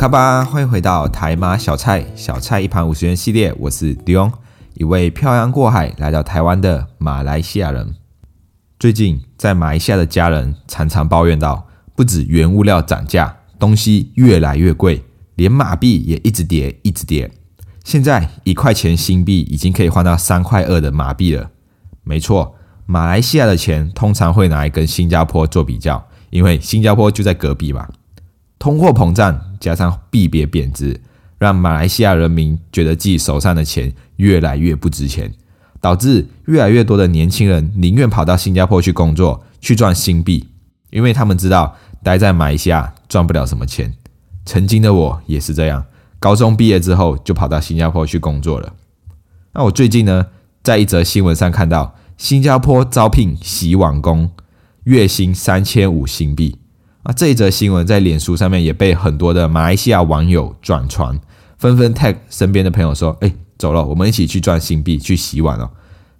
卡吧，欢迎回到台马小菜，小菜一盘五十元系列。我是迪翁，一位漂洋过海来到台湾的马来西亚人。最近在马来西亚的家人常常抱怨到，不止原物料涨价，东西越来越贵，连马币也一直跌，一直跌。现在一块钱新币已经可以换到三块二的马币了。没错，马来西亚的钱通常会拿来跟新加坡做比较，因为新加坡就在隔壁嘛。通货膨胀加上币别贬值，让马来西亚人民觉得自己手上的钱越来越不值钱，导致越来越多的年轻人宁愿跑到新加坡去工作，去赚新币，因为他们知道待在马来西亚赚不了什么钱。曾经的我也是这样。高中毕业之后就跑到新加坡去工作了。那我最近呢，在一则新闻上看到新加坡招聘洗碗工，月薪三千五新币。啊，这一则新闻在脸书上面也被很多的马来西亚网友转传，纷纷 tag 身边的朋友说：“哎，走了，我们一起去赚新币去洗碗哦。”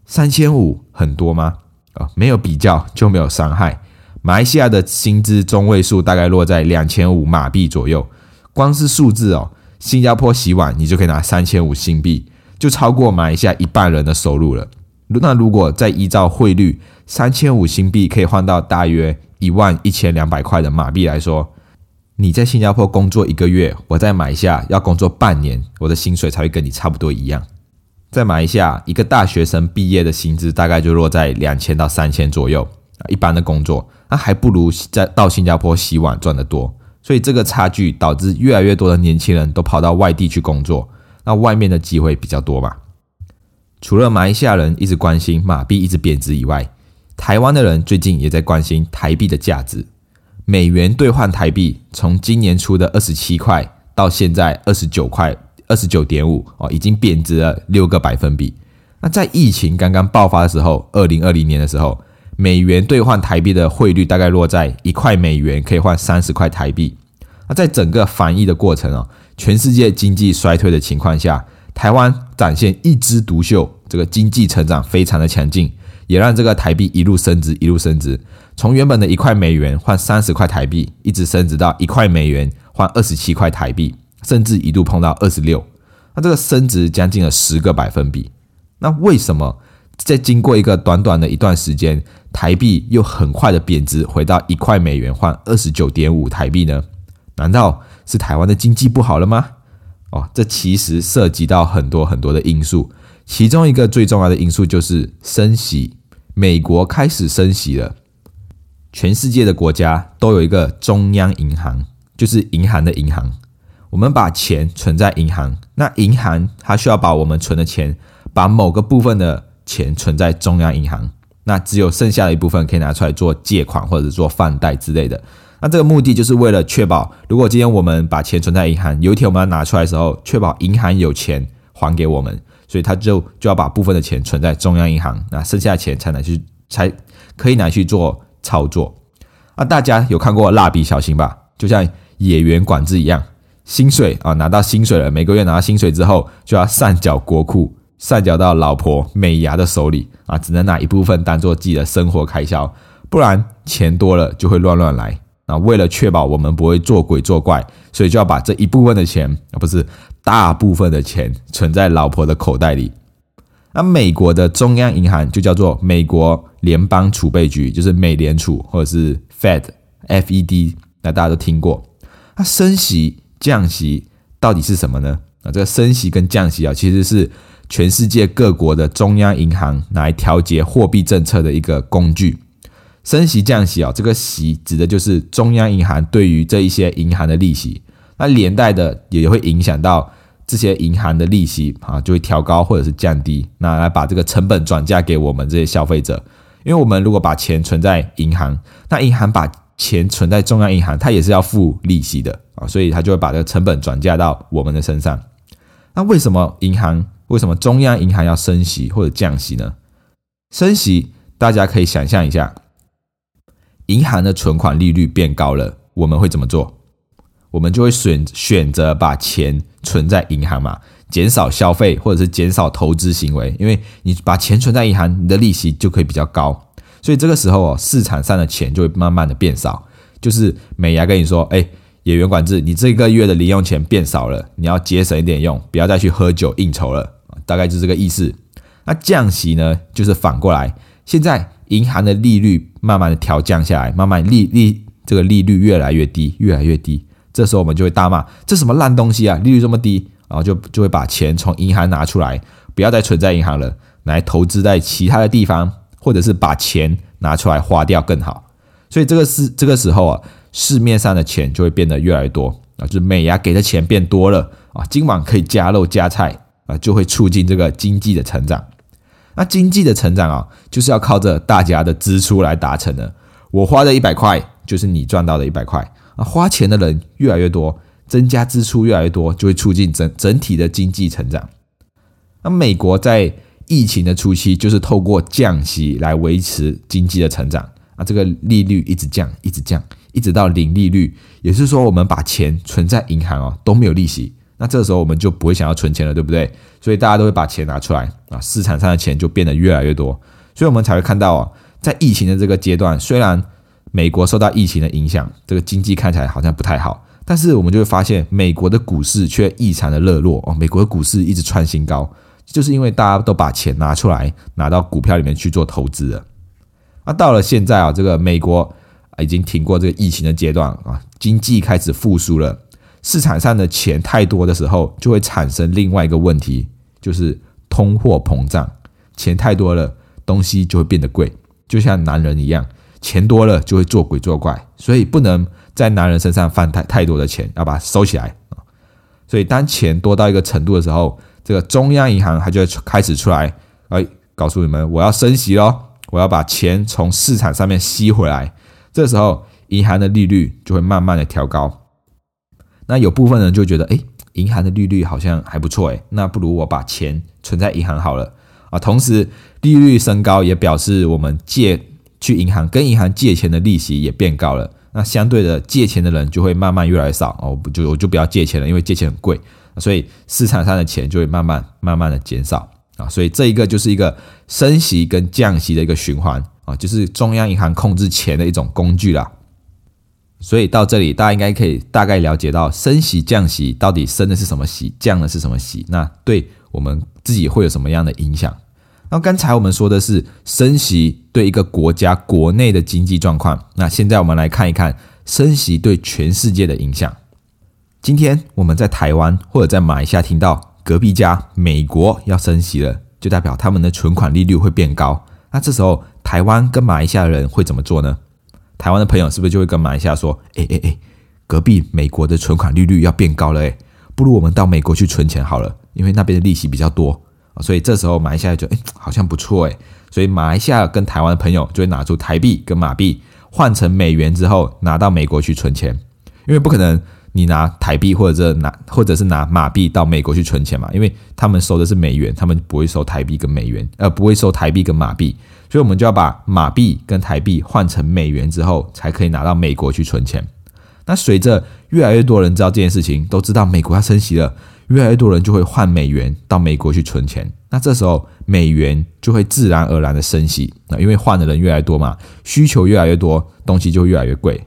三千五很多吗？啊，没有比较就没有伤害。马来西亚的薪资中位数大概落在两千五马币左右，光是数字哦。新加坡洗碗，你就可以拿三千五新币，就超过马来西亚一半人的收入了。那如果再依照汇率，三千五新币可以换到大约一万一千两百块的马币来说，你在新加坡工作一个月，我在马来西亚要工作半年，我的薪水才会跟你差不多一样。在马来西亚，一个大学生毕业的薪资大概就落在两千到三千左右啊，一般的工作，那还不如在到新加坡洗碗赚得多。所以这个差距导致越来越多的年轻人都跑到外地去工作，那外面的机会比较多嘛。除了马来西亚人一直关心马币一直贬值以外，台湾的人最近也在关心台币的价值。美元兑换台币从今年初的二十七块到现在二十九块二十九点五哦，已经贬值了六个百分比。那在疫情刚刚爆发的时候，二零二零年的时候。美元兑换台币的汇率大概落在一块美元可以换三十块台币。那在整个防疫的过程哦，全世界经济衰退的情况下，台湾展现一枝独秀，这个经济成长非常的强劲，也让这个台币一路升值，一路升值，从原本的一块美元换三十块台币，一直升值到一块美元换二十七块台币，甚至一度碰到二十六。那这个升值将近了十个百分比。那为什么？在经过一个短短的一段时间，台币又很快的贬值，回到一块美元换二十九点五台币呢？难道是台湾的经济不好了吗？哦，这其实涉及到很多很多的因素，其中一个最重要的因素就是升息。美国开始升息了，全世界的国家都有一个中央银行，就是银行的银行。我们把钱存在银行，那银行它需要把我们存的钱，把某个部分的钱存在中央银行，那只有剩下的一部分可以拿出来做借款或者做放贷之类的。那这个目的就是为了确保，如果今天我们把钱存在银行，有一天我们要拿出来的时候，确保银行有钱还给我们，所以他就就要把部分的钱存在中央银行，那剩下的钱才能去才可以拿去做操作。啊大家有看过蜡笔小新吧？就像野原管制一样，薪水啊拿到薪水了，每个月拿到薪水之后就要上缴国库。上缴到老婆美牙的手里啊，只能拿一部分当做自己的生活开销，不然钱多了就会乱乱来啊。为了确保我们不会做鬼作怪，所以就要把这一部分的钱啊，不是大部分的钱存在老婆的口袋里。那美国的中央银行就叫做美国联邦储备局，就是美联储或者是 Fed，F-E-D，那大家都听过。那升息降息到底是什么呢？啊，这个升息跟降息啊，其实是。全世界各国的中央银行来调节货币政策的一个工具，升息降息啊，这个息指的就是中央银行对于这一些银行的利息，那连带的也会影响到这些银行的利息啊，就会调高或者是降低，那来把这个成本转嫁给我们这些消费者。因为我们如果把钱存在银行，那银行把钱存在中央银行，它也是要付利息的啊，所以它就会把这个成本转嫁到我们的身上。那为什么银行为什么中央银行要升息或者降息呢？升息，大家可以想象一下，银行的存款利率变高了，我们会怎么做？我们就会选选择把钱存在银行嘛，减少消费或者是减少投资行为，因为你把钱存在银行，你的利息就可以比较高。所以这个时候哦，市场上的钱就会慢慢的变少。就是美牙跟你说，哎，演员管制，你这个月的零用钱变少了，你要节省一点用，不要再去喝酒应酬了，大概就是这个意思。那降息呢，就是反过来，现在银行的利率慢慢的调降下来，慢慢利利这个利率越来越低，越来越低。这时候我们就会大骂，这什么烂东西啊，利率这么低，然后就就会把钱从银行拿出来，不要再存在银行了，来投资在其他的地方，或者是把钱拿出来花掉更好。所以这个是这个时候啊，市面上的钱就会变得越来越多啊，就是美牙给的钱变多了啊，今晚可以加肉加菜啊，就会促进这个经济的成长。那经济的成长啊，就是要靠着大家的支出来达成的。我花的一百块，就是你赚到的一百块啊。花钱的人越来越多，增加支出越来越多，就会促进整整体的经济成长。那美国在疫情的初期，就是透过降息来维持经济的成长啊，这个利率一直降，一直降，一直到零利率，也是说，我们把钱存在银行哦都没有利息，那这时候我们就不会想要存钱了，对不对？所以大家都会把钱拿出来啊，市场上的钱就变得越来越多，所以我们才会看到哦，在疫情的这个阶段，虽然美国受到疫情的影响，这个经济看起来好像不太好，但是我们就会发现，美国的股市却异常的热络哦。美国的股市一直创新高，就是因为大家都把钱拿出来，拿到股票里面去做投资了。那到了现在啊，这个美国已经挺过这个疫情的阶段啊，经济开始复苏了，市场上的钱太多的时候，就会产生另外一个问题，就是通货膨胀。钱太多了，东西就会变得贵，就像男人一样。钱多了就会做鬼作怪，所以不能在男人身上放太太多的钱，要把它收起来。所以当钱多到一个程度的时候，这个中央银行它就会开始出来，哎，告诉你们我要升息喽，我要把钱从市场上面吸回来。这时候银行的利率就会慢慢的调高。那有部分人就觉得，哎，银行的利率好像还不错，哎，那不如我把钱存在银行好了啊。同时利率升高也表示我们借。去银行跟银行借钱的利息也变高了，那相对的借钱的人就会慢慢越来越少哦，不就我就不要借钱了，因为借钱很贵，所以市场上的钱就会慢慢慢慢的减少啊，所以这一个就是一个升息跟降息的一个循环啊，就是中央银行控制钱的一种工具啦。所以到这里大家应该可以大概了解到升息降息到底升的是什么息，降的是什么息，那对我们自己会有什么样的影响？那刚才我们说的是升息对一个国家国内的经济状况，那现在我们来看一看升息对全世界的影响。今天我们在台湾或者在马来西亚听到隔壁家美国要升息了，就代表他们的存款利率会变高。那这时候台湾跟马来西亚人会怎么做呢？台湾的朋友是不是就会跟马来西亚说：“哎哎哎，隔壁美国的存款利率要变高了，哎，不如我们到美国去存钱好了，因为那边的利息比较多。”所以这时候马来西亚就哎好像不错哎，所以马来西亚跟台湾的朋友就会拿出台币跟马币换成美元之后拿到美国去存钱，因为不可能你拿台币或者拿或者是拿马币到美国去存钱嘛，因为他们收的是美元，他们不会收台币跟美元，呃不会收台币跟马币，所以我们就要把马币跟台币换成美元之后才可以拿到美国去存钱。那随着越来越多人知道这件事情，都知道美国要升息了。越来越多人就会换美元到美国去存钱，那这时候美元就会自然而然的升息，那因为换的人越来越多嘛，需求越来越多，东西就越来越贵。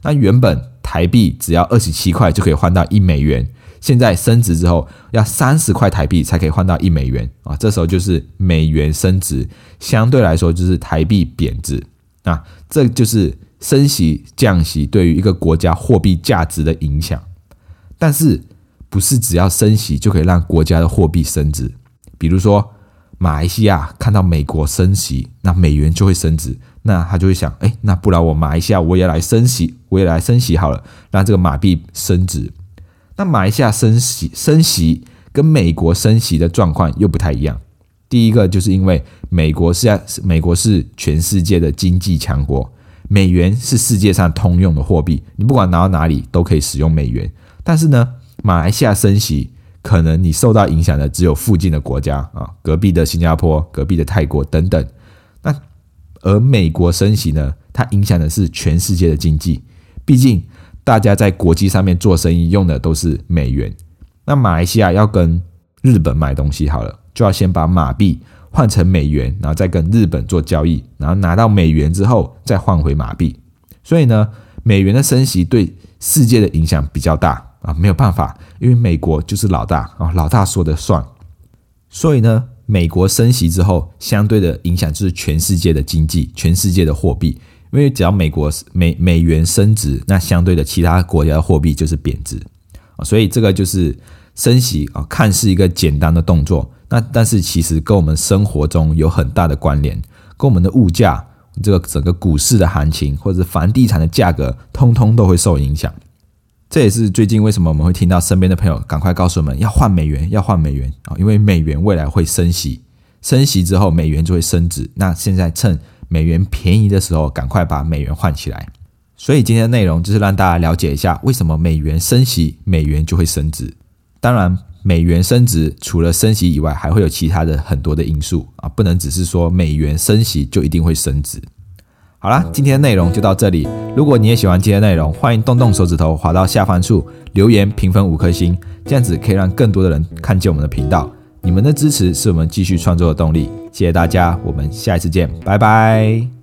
那原本台币只要二十七块就可以换到一美元，现在升值之后要三十块台币才可以换到一美元啊，这时候就是美元升值，相对来说就是台币贬值，那这就是升息降息对于一个国家货币价值的影响，但是。不是只要升息就可以让国家的货币升值，比如说马来西亚看到美国升息，那美元就会升值，那他就会想，哎，那不然我马来西亚我也来升息，未来升息好了，让这个马币升值。那马来西亚升息升息跟美国升息的状况又不太一样。第一个就是因为美国是美国是全世界的经济强国，美元是世界上通用的货币，你不管拿到哪里都可以使用美元。但是呢，马来西亚升息，可能你受到影响的只有附近的国家啊，隔壁的新加坡、隔壁的泰国等等。那而美国升息呢，它影响的是全世界的经济，毕竟大家在国际上面做生意用的都是美元。那马来西亚要跟日本买东西好了，就要先把马币换成美元，然后再跟日本做交易，然后拿到美元之后再换回马币。所以呢，美元的升息对世界的影响比较大。啊，没有办法，因为美国就是老大啊，老大说的算。所以呢，美国升息之后，相对的影响就是全世界的经济、全世界的货币。因为只要美国美美元升值，那相对的其他国家的货币就是贬值啊。所以这个就是升息啊，看似一个简单的动作，那但是其实跟我们生活中有很大的关联，跟我们的物价、这个整个股市的行情或者房地产的价格，通通都会受影响。这也是最近为什么我们会听到身边的朋友赶快告诉我们要换美元，要换美元啊！因为美元未来会升息，升息之后美元就会升值。那现在趁美元便宜的时候，赶快把美元换起来。所以今天的内容就是让大家了解一下，为什么美元升息，美元就会升值。当然，美元升值除了升息以外，还会有其他的很多的因素啊，不能只是说美元升息就一定会升值。好啦，今天的内容就到这里。如果你也喜欢今天内容，欢迎动动手指头滑到下方处留言评分五颗星，这样子可以让更多的人看见我们的频道。你们的支持是我们继续创作的动力。谢谢大家，我们下一次见，拜拜。